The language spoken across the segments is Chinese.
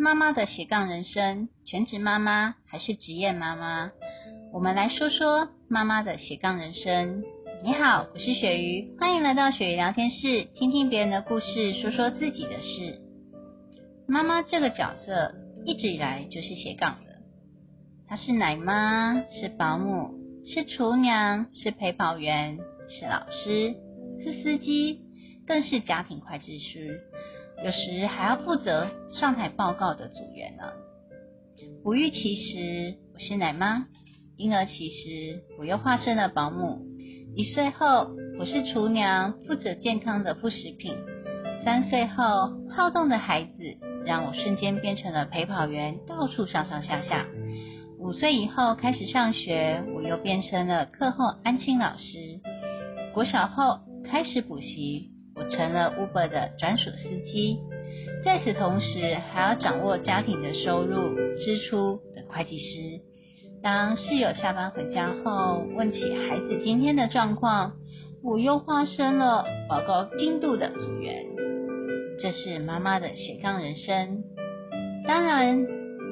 妈妈的斜杠人生，全职妈妈还是职业妈妈？我们来说说妈妈的斜杠人生。你好，我是雪鱼，欢迎来到雪鱼聊天室，听听别人的故事，说说自己的事。妈妈这个角色一直以来就是斜杠的，她是奶妈，是保姆，是厨娘，是陪跑员，是老师，是司机，更是家庭会计师。有时还要负责上台报告的组员呢。哺育期时我是奶妈，婴儿期时我又化身了保姆，一岁后我是厨娘，负责健康的副食品。三岁后好动的孩子让我瞬间变成了陪跑员，到处上上下下。五岁以后开始上学，我又变身了课后安亲老师。国小后开始补习。成了 Uber 的专属司机，在此同时还要掌握家庭的收入、支出的会计师。当室友下班回家后，问起孩子今天的状况，我又化身了报告进度的组员。这是妈妈的斜杠人生。当然，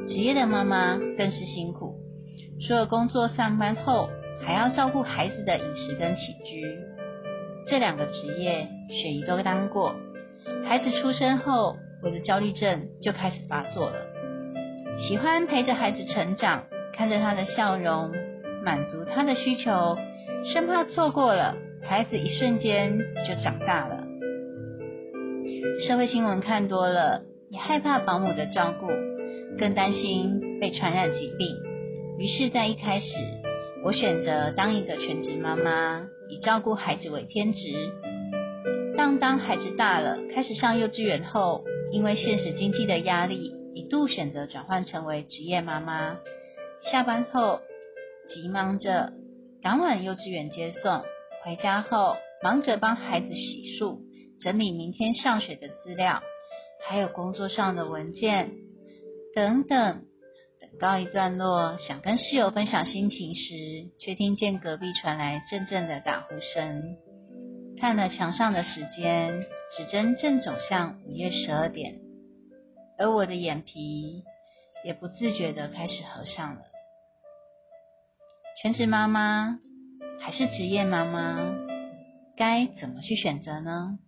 职业的妈妈更是辛苦，除了工作上班后，还要照顾孩子的饮食跟起居。这两个职业，雪姨都当过。孩子出生后，我的焦虑症就开始发作了。喜欢陪着孩子成长，看着他的笑容，满足他的需求，生怕错过了孩子一瞬间就长大了。社会新闻看多了，也害怕保姆的照顾，更担心被传染疾病。于是，在一开始，我选择当一个全职妈妈。以照顾孩子为天职，但当孩子大了，开始上幼稚园后，因为现实经济的压力，一度选择转换成为职业妈妈。下班后，急忙着赶往幼稚园接送，回家后忙着帮孩子洗漱、整理明天上学的资料，还有工作上的文件等等。告一段落，想跟室友分享心情时，却听见隔壁传来阵阵的打呼声。看了墙上的时间，指针正走向午夜十二点，而我的眼皮也不自觉的开始合上了。全职妈妈还是职业妈妈，该怎么去选择呢？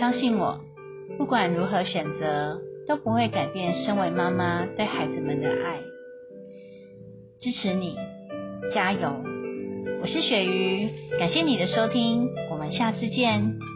相信我，不管如何选择。都不会改变身为妈妈对孩子们的爱，支持你，加油！我是鳕鱼，感谢你的收听，我们下次见。